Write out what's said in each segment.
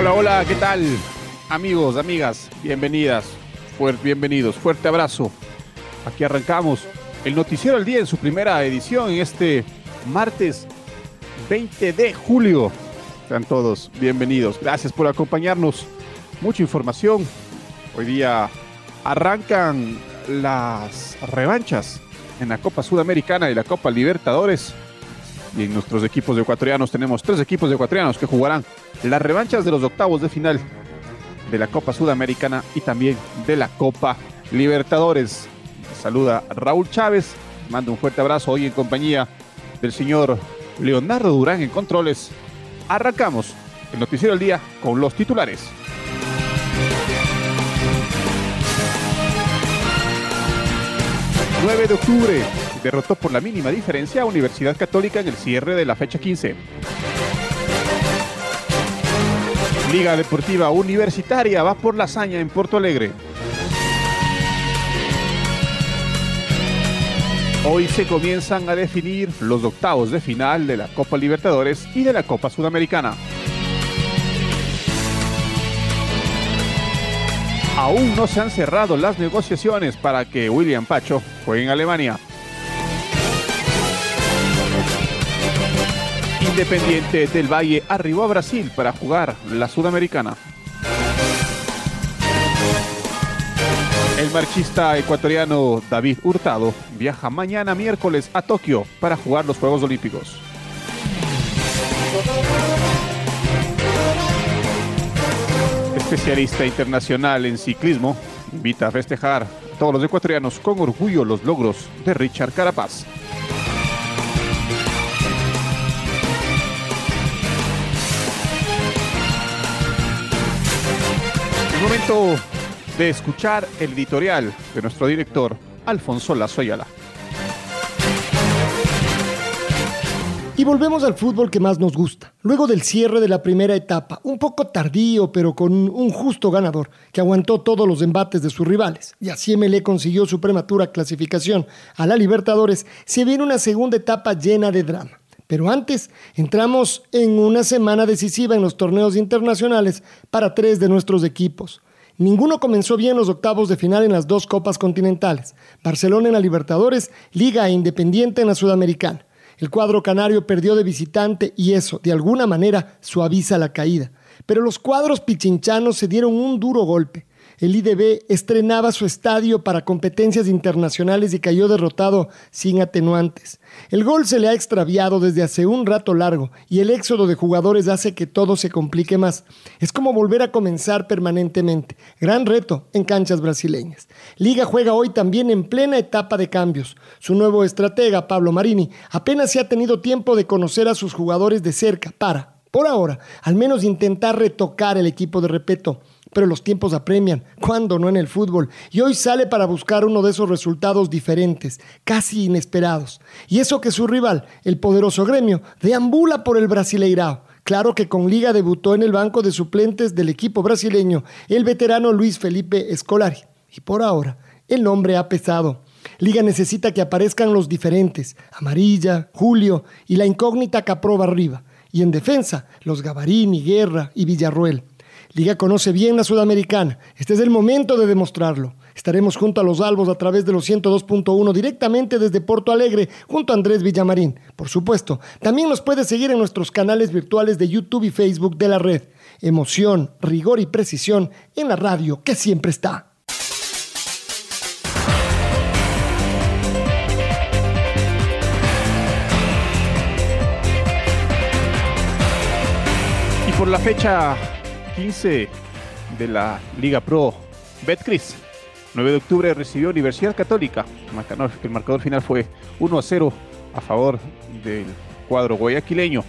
Hola, hola, ¿qué tal? Amigos, amigas, bienvenidas, bienvenidos, fuerte abrazo. Aquí arrancamos el Noticiero al Día en su primera edición en este martes 20 de julio. Sean todos bienvenidos. Gracias por acompañarnos. Mucha información. Hoy día arrancan las revanchas en la Copa Sudamericana y la Copa Libertadores. Y en nuestros equipos ecuatorianos tenemos tres equipos ecuatorianos que jugarán las revanchas de los octavos de final de la Copa Sudamericana y también de la Copa Libertadores. Saluda Raúl Chávez, mando un fuerte abrazo hoy en compañía del señor Leonardo Durán en Controles. Arrancamos el Noticiero del Día con los titulares. 9 de octubre, derrotó por la mínima diferencia a Universidad Católica en el cierre de la fecha 15. Liga Deportiva Universitaria va por la hazaña en Porto Alegre. Hoy se comienzan a definir los octavos de final de la Copa Libertadores y de la Copa Sudamericana. Aún no se han cerrado las negociaciones para que William Pacho juegue en Alemania. Independiente del Valle arribó a Brasil para jugar la Sudamericana. El marchista ecuatoriano David Hurtado viaja mañana miércoles a Tokio para jugar los Juegos Olímpicos. Especialista internacional en ciclismo invita a festejar a todos los ecuatorianos con orgullo los logros de Richard Carapaz. Momento de escuchar el editorial de nuestro director, Alfonso Lazo Ayala. Y volvemos al fútbol que más nos gusta. Luego del cierre de la primera etapa, un poco tardío, pero con un justo ganador, que aguantó todos los embates de sus rivales, y así MLE consiguió su prematura clasificación a la Libertadores, se viene una segunda etapa llena de drama. Pero antes, entramos en una semana decisiva en los torneos internacionales para tres de nuestros equipos. Ninguno comenzó bien los octavos de final en las dos copas continentales. Barcelona en la Libertadores, Liga e Independiente en la Sudamericana. El cuadro canario perdió de visitante y eso, de alguna manera, suaviza la caída. Pero los cuadros pichinchanos se dieron un duro golpe el IDB estrenaba su estadio para competencias internacionales y cayó derrotado sin atenuantes. El gol se le ha extraviado desde hace un rato largo y el éxodo de jugadores hace que todo se complique más. Es como volver a comenzar permanentemente. Gran reto en canchas brasileñas. Liga juega hoy también en plena etapa de cambios. Su nuevo estratega, Pablo Marini, apenas se ha tenido tiempo de conocer a sus jugadores de cerca para, por ahora, al menos intentar retocar el equipo de repeto pero los tiempos apremian, cuando no en el fútbol, y hoy sale para buscar uno de esos resultados diferentes, casi inesperados. Y eso que su rival, el poderoso gremio, deambula por el Brasileirao. Claro que con Liga debutó en el banco de suplentes del equipo brasileño el veterano Luis Felipe Escolari. Y por ahora, el nombre ha pesado. Liga necesita que aparezcan los diferentes, Amarilla, Julio y la incógnita Caproba arriba. Y en defensa, los Gavarini, Guerra y Villarruel. Liga conoce bien la Sudamericana. Este es el momento de demostrarlo. Estaremos junto a los Albos a través de los 102.1 directamente desde Porto Alegre junto a Andrés Villamarín. Por supuesto, también nos puede seguir en nuestros canales virtuales de YouTube y Facebook de la red. Emoción, rigor y precisión en la radio que siempre está. Por la fecha 15 de la Liga Pro, Betcris, 9 de octubre recibió Universidad Católica. El marcador final fue 1 a 0 a favor del cuadro guayaquileño.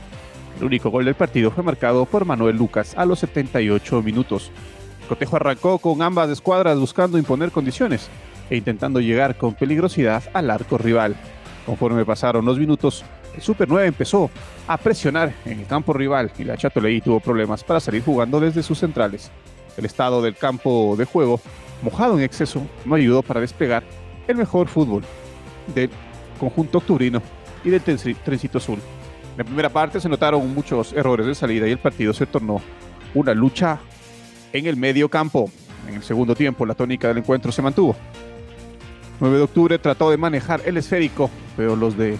El único gol del partido fue marcado por Manuel Lucas a los 78 minutos. Cotejo arrancó con ambas escuadras buscando imponer condiciones e intentando llegar con peligrosidad al arco rival. Conforme pasaron los minutos, el Super 9 empezó a presionar en el campo rival y la Chatoleí tuvo problemas para salir jugando desde sus centrales. El estado del campo de juego, mojado en exceso, no ayudó para despegar el mejor fútbol del conjunto octubrino y del trencito azul. En la primera parte se notaron muchos errores de salida y el partido se tornó una lucha en el medio campo. En el segundo tiempo la tónica del encuentro se mantuvo. 9 de octubre trató de manejar el esférico, pero los de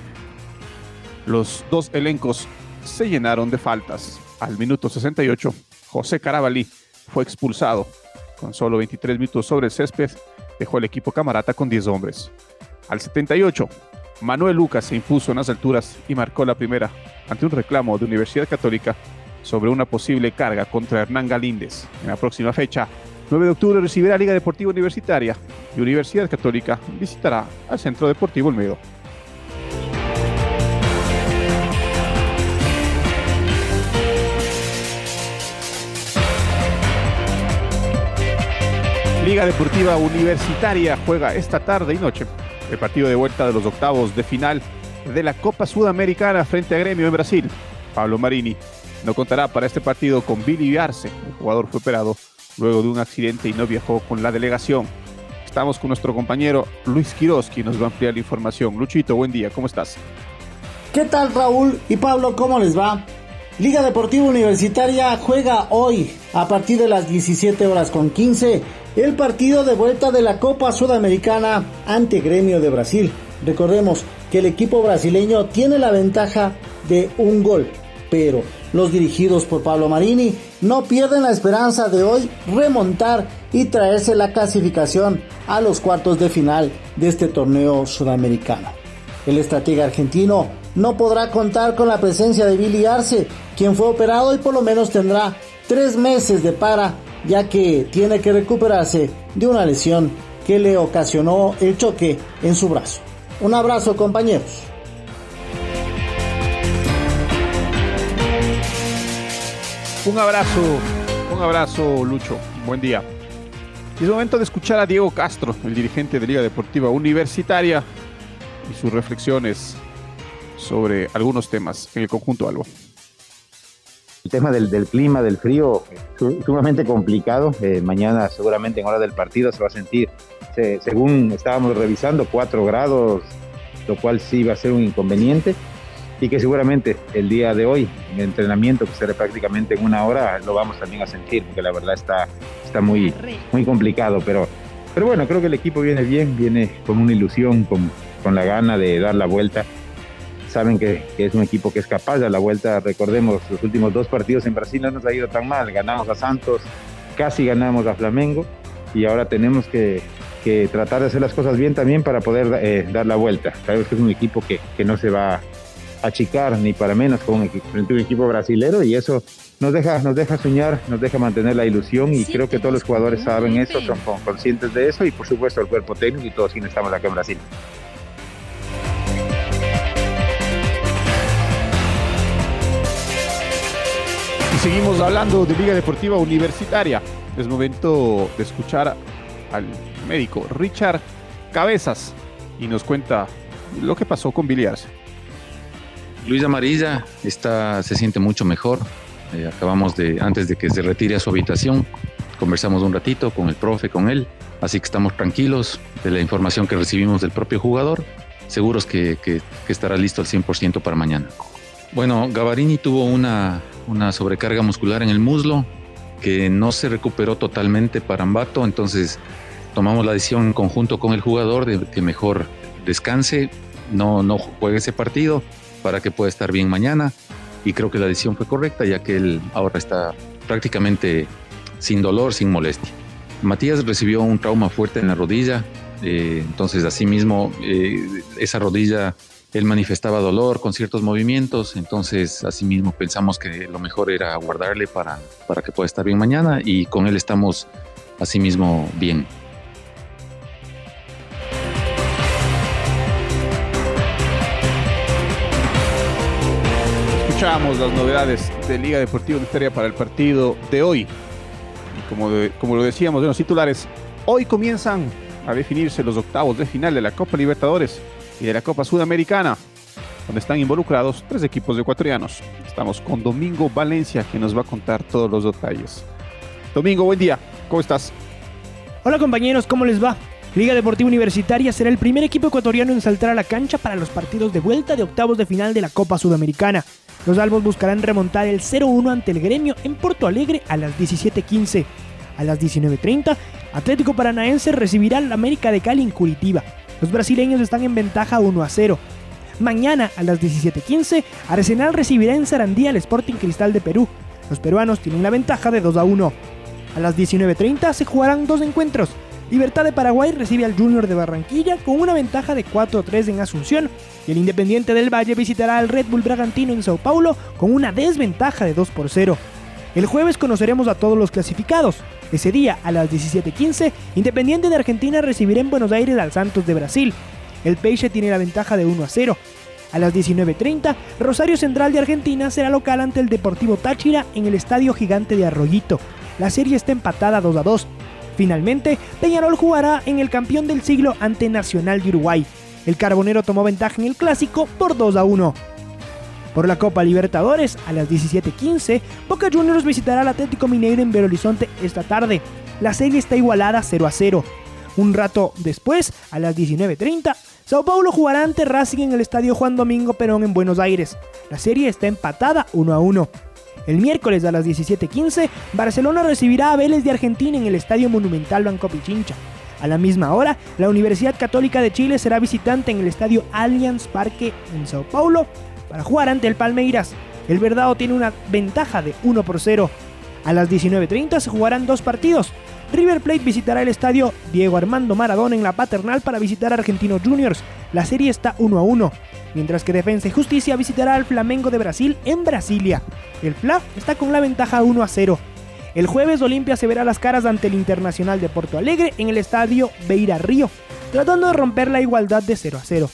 los dos elencos se llenaron de faltas. Al minuto 68, José Carabalí fue expulsado. Con solo 23 minutos sobre el césped, dejó el equipo camarata con 10 hombres. Al 78, Manuel Lucas se impuso en las alturas y marcó la primera ante un reclamo de Universidad Católica sobre una posible carga contra Hernán Galíndez. En la próxima fecha, 9 de octubre, recibirá Liga Deportiva Universitaria y Universidad Católica visitará al Centro Deportivo Olmedo. Liga Deportiva Universitaria juega esta tarde y noche el partido de vuelta de los octavos de final de la Copa Sudamericana frente a Gremio en Brasil. Pablo Marini no contará para este partido con Billy Arce. El jugador fue operado luego de un accidente y no viajó con la delegación. Estamos con nuestro compañero Luis Quiroz, quien nos va a ampliar la información. Luchito, buen día, ¿cómo estás? ¿Qué tal Raúl y Pablo? ¿Cómo les va? Liga Deportiva Universitaria juega hoy a partir de las 17 horas con 15 el partido de vuelta de la Copa Sudamericana ante Gremio de Brasil. Recordemos que el equipo brasileño tiene la ventaja de un gol, pero los dirigidos por Pablo Marini no pierden la esperanza de hoy remontar y traerse la clasificación a los cuartos de final de este torneo sudamericano. El estratega argentino no podrá contar con la presencia de Billy Arce, quien fue operado y por lo menos tendrá tres meses de para, ya que tiene que recuperarse de una lesión que le ocasionó el choque en su brazo. Un abrazo compañeros. Un abrazo, un abrazo Lucho, buen día. Es momento de escuchar a Diego Castro, el dirigente de Liga Deportiva Universitaria, y sus reflexiones sobre algunos temas en el conjunto Albo. El tema del, clima, del frío, sumamente complicado. Eh, mañana seguramente en hora del partido se va a sentir, según estábamos revisando, 4 grados, lo cual sí va a ser un inconveniente y que seguramente el día de hoy, en el entrenamiento, que será prácticamente en una hora, lo vamos también a sentir, porque la verdad está, está muy, muy complicado. Pero, pero bueno, creo que el equipo viene bien, viene con una ilusión, con, con la gana de dar la vuelta. Saben que, que, es un equipo que es capaz de dar la vuelta. Recordemos, los últimos dos partidos en Brasil no nos ha ido tan mal. Ganamos a Santos, casi ganamos a Flamengo y ahora tenemos que, que tratar de hacer las cosas bien también para poder eh, dar la vuelta. Sabemos que es un equipo que, que no se va achicar ni para menos con un equipo, frente a un equipo brasilero y eso nos deja, nos deja soñar, nos deja mantener la ilusión y creo que todos los jugadores saben eso, son conscientes de eso y por supuesto el cuerpo técnico y todos quienes estamos acá en Brasil. Y seguimos hablando de Liga Deportiva Universitaria. Es momento de escuchar al médico Richard Cabezas y nos cuenta lo que pasó con Billy Luis Amarilla está, se siente mucho mejor. Eh, acabamos de, antes de que se retire a su habitación, conversamos un ratito con el profe, con él. Así que estamos tranquilos de la información que recibimos del propio jugador, seguros que, que, estará listo al 100% para mañana. Bueno, Gavarini tuvo una, una sobrecarga muscular en el muslo que no se recuperó totalmente para Ambato, entonces tomamos la decisión en conjunto con el jugador de que mejor descanse, no, no juegue ese partido para que pueda estar bien mañana. Y creo que la decisión fue correcta, ya que él ahora está prácticamente sin dolor, sin molestia. Matías recibió un trauma fuerte en la rodilla, eh, entonces asimismo eh, esa rodilla él manifestaba dolor con ciertos movimientos, entonces asimismo pensamos que lo mejor era guardarle para, para que pueda estar bien mañana y con él estamos asimismo bien. Las novedades de Liga Deportiva Historia para el partido de hoy. Y como, como lo decíamos de los titulares, hoy comienzan a definirse los octavos de final de la Copa Libertadores y de la Copa Sudamericana, donde están involucrados tres equipos ecuatorianos. Estamos con Domingo Valencia, que nos va a contar todos los detalles. Domingo, buen día, ¿cómo estás? Hola compañeros, ¿cómo les va? Liga Deportiva Universitaria será el primer equipo ecuatoriano en saltar a la cancha para los partidos de vuelta de octavos de final de la Copa Sudamericana. Los albos buscarán remontar el 0-1 ante el gremio en Porto Alegre a las 17.15. A las 19.30, Atlético Paranaense recibirá al América de Cali en Curitiba. Los brasileños están en ventaja 1 a 0. Mañana a las 17:15, Arsenal recibirá en Sarandía al Sporting Cristal de Perú. Los peruanos tienen la ventaja de 2 a 1. A las 19:30 se jugarán dos encuentros. Libertad de Paraguay recibe al Junior de Barranquilla con una ventaja de 4 a 3 en Asunción. Y el Independiente del Valle visitará al Red Bull Bragantino en Sao Paulo con una desventaja de 2 por 0. El jueves conoceremos a todos los clasificados. Ese día, a las 17:15, Independiente de Argentina recibirá en Buenos Aires al Santos de Brasil. El Peixe tiene la ventaja de 1 a 0. A las 19.30, Rosario Central de Argentina será local ante el Deportivo Táchira en el Estadio Gigante de Arroyito. La serie está empatada 2 a 2. Finalmente, Peñarol jugará en el campeón del siglo ante Nacional de Uruguay. El Carbonero tomó ventaja en el clásico por 2 a 1. Por la Copa Libertadores, a las 17:15, Boca Juniors visitará al Atlético Mineiro en Belo Horizonte esta tarde. La serie está igualada 0 a 0. Un rato después, a las 19:30, Sao Paulo jugará ante Racing en el Estadio Juan Domingo Perón en Buenos Aires. La serie está empatada 1 a 1. El miércoles a las 17:15, Barcelona recibirá a Vélez de Argentina en el Estadio Monumental Banco Pichincha. A la misma hora, la Universidad Católica de Chile será visitante en el Estadio Allianz Parque en Sao Paulo para jugar ante el Palmeiras. El Verdado tiene una ventaja de 1 por 0. A las 19.30 se jugarán dos partidos. River Plate visitará el estadio Diego Armando Maradona en la Paternal para visitar a Argentinos Juniors. La serie está 1 a 1. Mientras que Defensa y Justicia visitará al Flamengo de Brasil en Brasilia. El FLA está con la ventaja 1 a 0. El jueves Olimpia se verá las caras ante el Internacional de Porto Alegre en el estadio Beira Río, tratando de romper la igualdad de 0 a 0.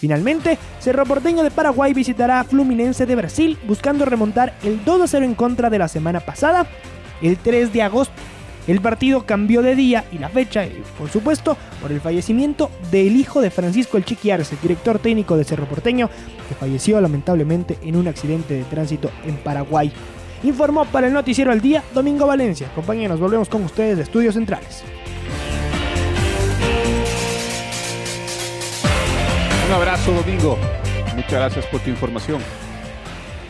Finalmente, Cerro Porteño de Paraguay visitará a Fluminense de Brasil buscando remontar el 2 a 0 en contra de la semana pasada, el 3 de agosto. El partido cambió de día y la fecha, y por supuesto, por el fallecimiento del hijo de Francisco El Chiqui Arce, director técnico de Cerro Porteño, que falleció lamentablemente en un accidente de tránsito en Paraguay. Informó para el Noticiero al Día Domingo Valencia. Compañeros, volvemos con ustedes de Estudios Centrales. Un abrazo, Domingo. Muchas gracias por tu información.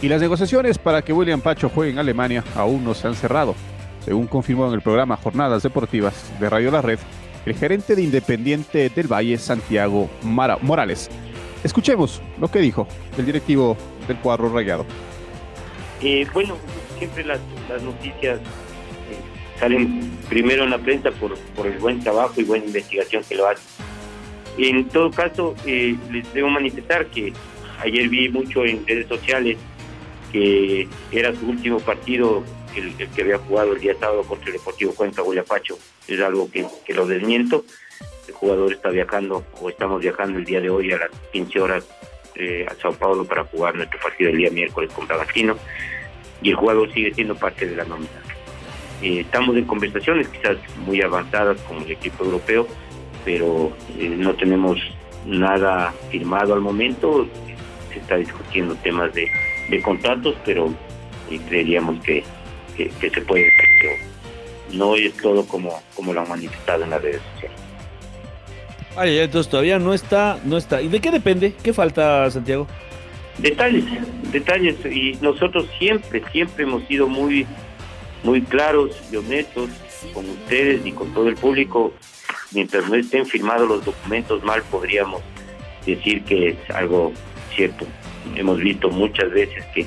Y las negociaciones para que William Pacho juegue en Alemania aún no se han cerrado. Según confirmó en el programa Jornadas Deportivas de Radio La Red, el gerente de Independiente del Valle, Santiago Morales. Escuchemos lo que dijo el directivo del cuadro rayado. Eh, bueno, siempre las, noticias eh, salen primero en la prensa por, por el buen trabajo y buena investigación que lo hace en todo caso, eh, les debo manifestar que ayer vi mucho en redes sociales que era su último partido el, que había jugado el día sábado contra el Deportivo Cuenca Guayapacho. Es algo que, lo desmiento. El jugador está viajando o estamos viajando el día de hoy a las 15 horas eh, a Sao Paulo para jugar nuestro partido el día miércoles con Bragantino y el jugador sigue siendo parte de la nómina. Eh, estamos en conversaciones quizás muy avanzadas con el equipo europeo pero eh, no tenemos nada firmado al momento. Se está discutiendo temas de, contratos, pero eh, creeríamos que, se puede, pero no es todo como, como lo han manifestado en las redes sociales. Ay, entonces todavía no está, no está. ¿Y de qué depende? ¿Qué falta, Santiago? Detalles, detalles. Y nosotros siempre, siempre hemos sido muy, muy claros y honestos con ustedes y con todo el público mientras no estén firmados los documentos mal podríamos decir que es algo cierto. Hemos visto muchas veces que,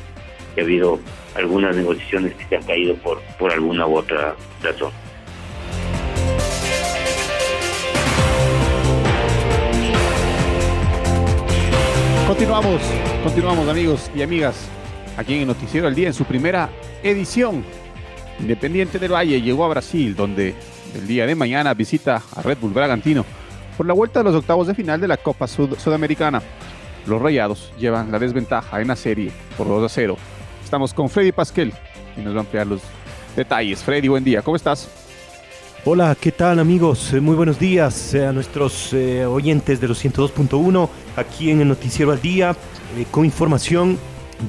ha habido algunas negociaciones que se han caído por, por alguna u otra razón. Continuamos, continuamos amigos y amigas, aquí en el Noticiero del Día, en su primera edición. Independiente del Valle llegó a Brasil, donde el día de mañana visita a Red Bull Bragantino por la vuelta de los octavos de final de la Copa Sudamericana. Los Rayados llevan la desventaja en la serie por 2 a 0. Estamos con Freddy Pasquel y nos va a ampliar los detalles. Freddy, buen día, ¿cómo estás? Hola, ¿qué tal amigos? Eh, muy buenos días eh, a nuestros eh, oyentes de los 102.1 aquí en el Noticiero al Día con información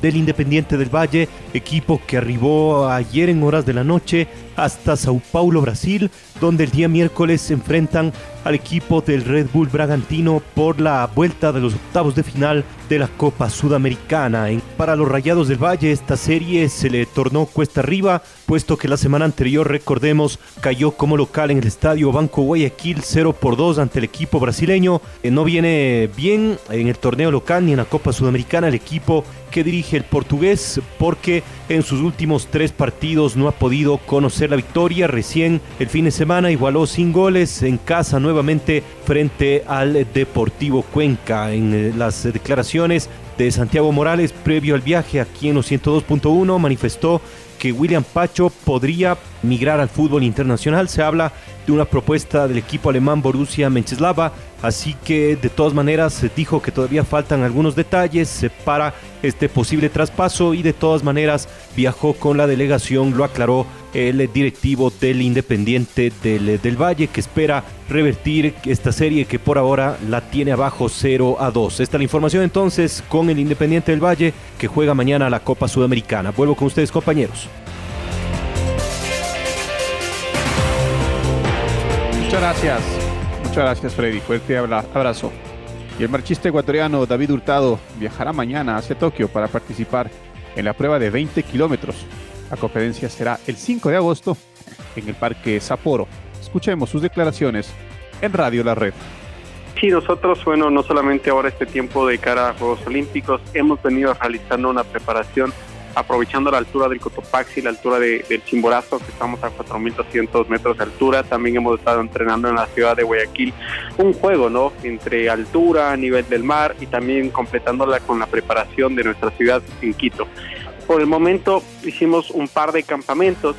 del Independiente del Valle, equipo que arribó ayer en horas de la noche hasta Sao Paulo, Brasil, donde el día miércoles se enfrentan al equipo del Red Bull Bragantino por la vuelta de los octavos de final de la Copa Sudamericana. Para los Rayados del Valle esta serie se le tornó cuesta arriba, puesto que la semana anterior, recordemos, cayó como local en el estadio Banco Guayaquil 0 por 2 ante el equipo brasileño. Eh, no viene bien en el torneo local ni en la Copa Sudamericana el equipo que dirige el portugués, porque en sus últimos tres partidos no ha podido conocer la victoria. Recién el fin de semana igualó sin goles en casa nuevamente frente al Deportivo Cuenca. En eh, las declaraciones de Santiago Morales previo al viaje aquí en los 102.1 manifestó que William Pacho podría migrar al fútbol internacional. Se habla de una propuesta del equipo alemán Borussia Mönchengladbach, así que de todas maneras se dijo que todavía faltan algunos detalles para este posible traspaso y de todas maneras viajó con la delegación, lo aclaró el directivo del Independiente del, Valle que espera revertir esta serie que por ahora la tiene abajo 0 a 2. Esta es la información entonces con el Independiente del Valle que juega mañana la Copa Sudamericana. Vuelvo con ustedes compañeros. Muchas gracias. Muchas gracias, Freddy. Fuerte abrazo. Y el marchista ecuatoriano David Hurtado viajará mañana hacia Tokio para participar en la prueba de 20 kilómetros. La competencia será el 5 de agosto en el Parque Sapporo. Escuchemos sus declaraciones en Radio La Red. Sí, nosotros, bueno, no solamente ahora este tiempo de cara a Juegos Olímpicos, hemos venido realizando una preparación aprovechando la altura del Cotopaxi, la altura del Chimborazo, que estamos a 4.200 metros de altura. También hemos estado entrenando en la ciudad de Guayaquil un juego, ¿no? Entre altura, nivel del mar y también completándola con la preparación de nuestra ciudad en Quito. Por el momento hicimos un par de campamentos.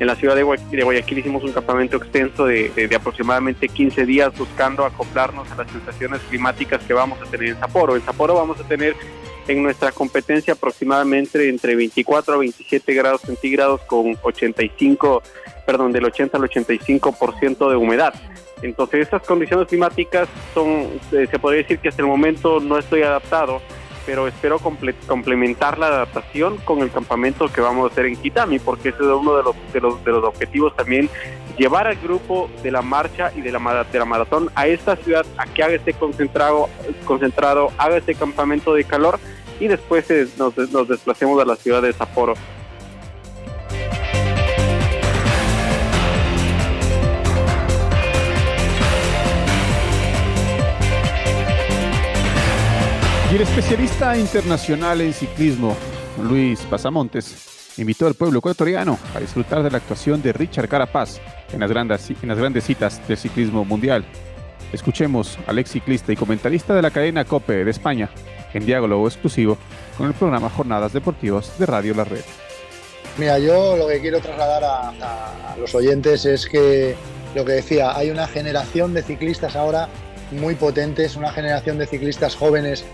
En la ciudad de Guayaquil, hicimos un campamento extenso de, de, aproximadamente 15 días buscando acoplarnos a las sensaciones climáticas que vamos a tener en Sapporo. En Sapporo vamos a tener en nuestra competencia aproximadamente entre 24 a 27 grados centígrados con 85, perdón, del 80 al 85% de humedad. Entonces estas condiciones climáticas son, eh, se podría decir que hasta el momento no estoy adaptado, pero espero complementar la adaptación con el campamento que vamos a hacer en Kitami, porque ese es uno de los, de los, de los objetivos también, llevar al grupo de la marcha y de la, de la maratón a esta ciudad, a que haga este concentrado, concentrado haga este campamento de calor y después eh, nos, nos desplacemos a la ciudad de Sapporo. Y el especialista internacional en ciclismo, Luis Pasamontes, invitó al pueblo ecuatoriano a disfrutar de la actuación de Richard Carapaz en las grandes, en las grandes citas del ciclismo mundial. Escuchemos al ex ciclista y comentarista de la cadena COPE de España, en diálogo exclusivo con el programa Jornadas Deportivas de Radio La Red. Mira, yo lo que quiero trasladar a, los oyentes es que lo que decía, hay una generación de ciclistas ahora muy potentes, una generación de ciclistas jóvenes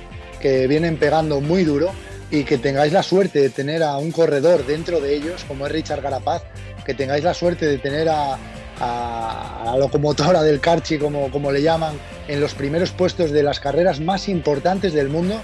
que vienen pegando muy duro y que tengáis la suerte de tener a un corredor dentro de ellos, como es Richard Garapaz, que tengáis la suerte de tener a, la locomotora del Carchi, como, como le llaman, en los primeros puestos de las carreras más importantes del mundo,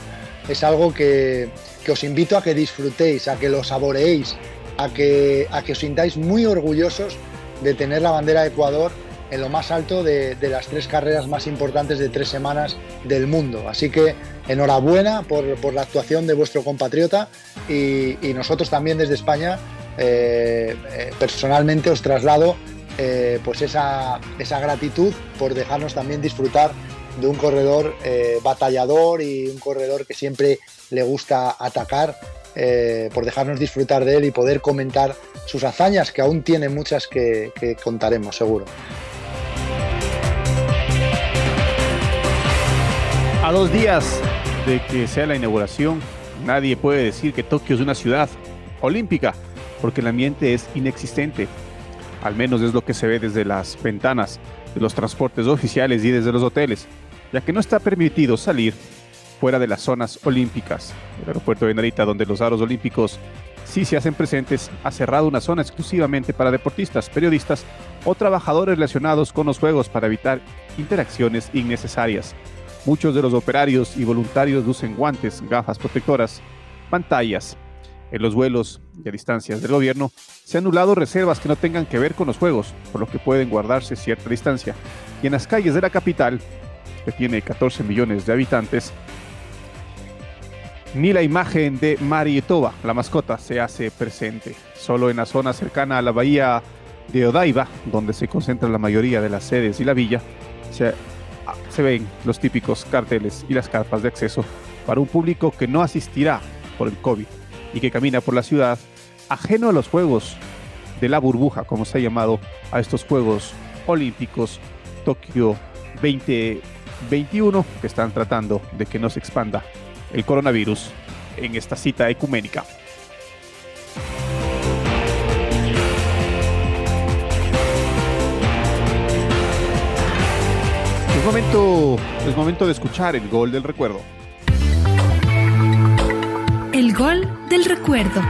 es algo que, os invito a que disfrutéis, a que lo saboreéis, a que, a que os sintáis muy orgullosos de tener la bandera de Ecuador en lo más alto de, las tres carreras más importantes de tres semanas del mundo. Así que enhorabuena por, la actuación de vuestro compatriota y, nosotros también desde España eh, eh, personalmente os traslado eh, pues esa, esa, gratitud por dejarnos también disfrutar de un corredor batallador y un corredor que siempre le gusta atacar, por dejarnos disfrutar de él y poder comentar sus hazañas, que aún tiene muchas que contaremos seguro. A dos días de que sea la inauguración, nadie puede decir que Tokio es una ciudad olímpica, porque el ambiente es inexistente. Al menos es lo que se ve desde las ventanas de los transportes oficiales y desde los hoteles, ya que no está permitido salir fuera de las zonas olímpicas. El aeropuerto de Narita, donde los aros olímpicos sí se hacen presentes, ha cerrado una zona exclusivamente para deportistas, periodistas o trabajadores relacionados con los Juegos para evitar interacciones innecesarias. Muchos de los operarios y voluntarios usan guantes, gafas protectoras, pantallas. En los vuelos y a distancias del gobierno se han anulado reservas que no tengan que ver con los Juegos, por lo que pueden guardarse cierta distancia. Y en las calles de la capital, que tiene 14 millones de habitantes, ni la imagen de Marietoba, la mascota, se hace presente. Solo en la zona cercana a la bahía de Odaiba, donde se concentra la mayoría de las sedes y la villa, se, se ven los típicos carteles y las carpas de acceso para un público que no asistirá por el COVID y que camina por la ciudad ajeno a los juegos de la burbuja, como se ha llamado a estos Juegos Olímpicos Tokio 2021, que están tratando de que no se expanda el coronavirus en esta cita ecuménica. Momento, es momento de escuchar el gol del recuerdo. El gol del recuerdo.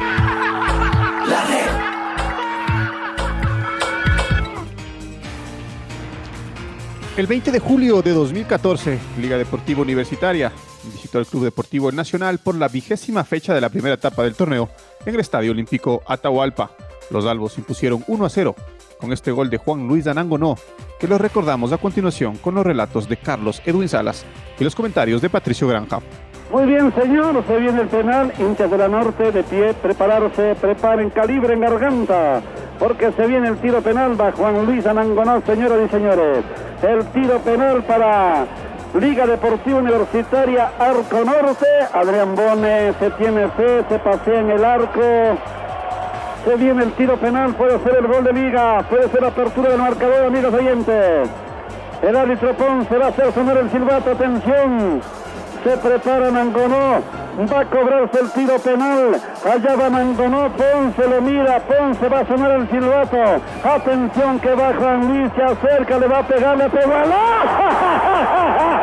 El 20 de julio de 2014, Liga Deportiva Universitaria visitó el Club Deportivo Nacional por la vigésima fecha de la primera etapa del torneo en el Estadio Olímpico Atahualpa. Los albos impusieron 1 a 0 con este gol de Juan Luis Danangonó, que lo recordamos a continuación con los relatos de Carlos Edwin Salas y los comentarios de Patricio Granja. Muy bien, señor, se viene el penal, hinchas de la norte, de pie, prepararse, preparen calibre en garganta, porque se viene el tiro penal va Juan Luis Anangonó, señoras y señores. El tiro penal para Liga Deportiva Universitaria Arco Norte. Adrián Bone se tiene fe, se pasea en el arco. Se viene el tiro penal, puede ser el gol de Liga, puede ser la apertura del marcador, amigos oyentes. El árbitro Ponce va a hacer sonar el silbato, atención. Se prepara Mangonó, va a cobrarse el tiro penal. Allá va Mangonó, Ponce lo mira, Ponce va a sonar el silbato. Atención que va Juan Luis, se acerca, le va a pegar, le pega. ¡Gol,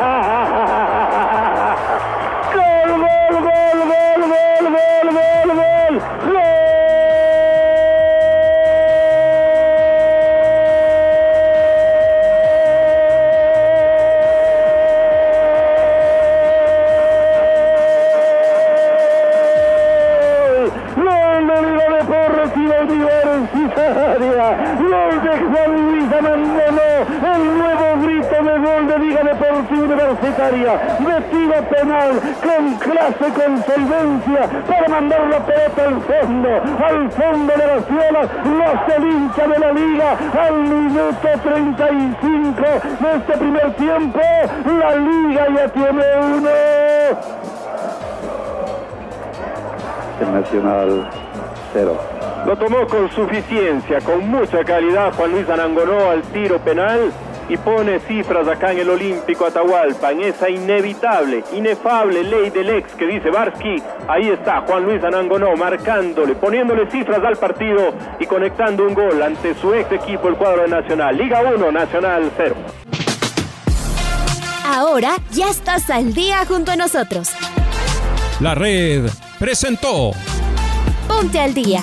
Universitaria. Gol de Juan Luis. El nuevo grito de gol de Liga Deportiva Universitaria. De tiro penal con clase, con solvencia para mandar la pelota al fondo. Al fondo de las fielas. Los el hincha de la Liga al minuto 35 de este primer tiempo. La Liga ya tiene uno. Nacional cero. Lo tomó con suficiencia, con mucha calidad Juan Luis Anangonó al tiro penal y pone cifras acá en el Olímpico Atahualpa, en esa inevitable, inefable ley del ex que dice Barsky. Ahí está Juan Luis Anangonó marcándole, poniéndole cifras al partido y conectando un gol ante su ex equipo, el cuadro de Nacional. Liga 1, Nacional 0. Ahora ya estás al día junto a nosotros. La red presentó Ponte al día.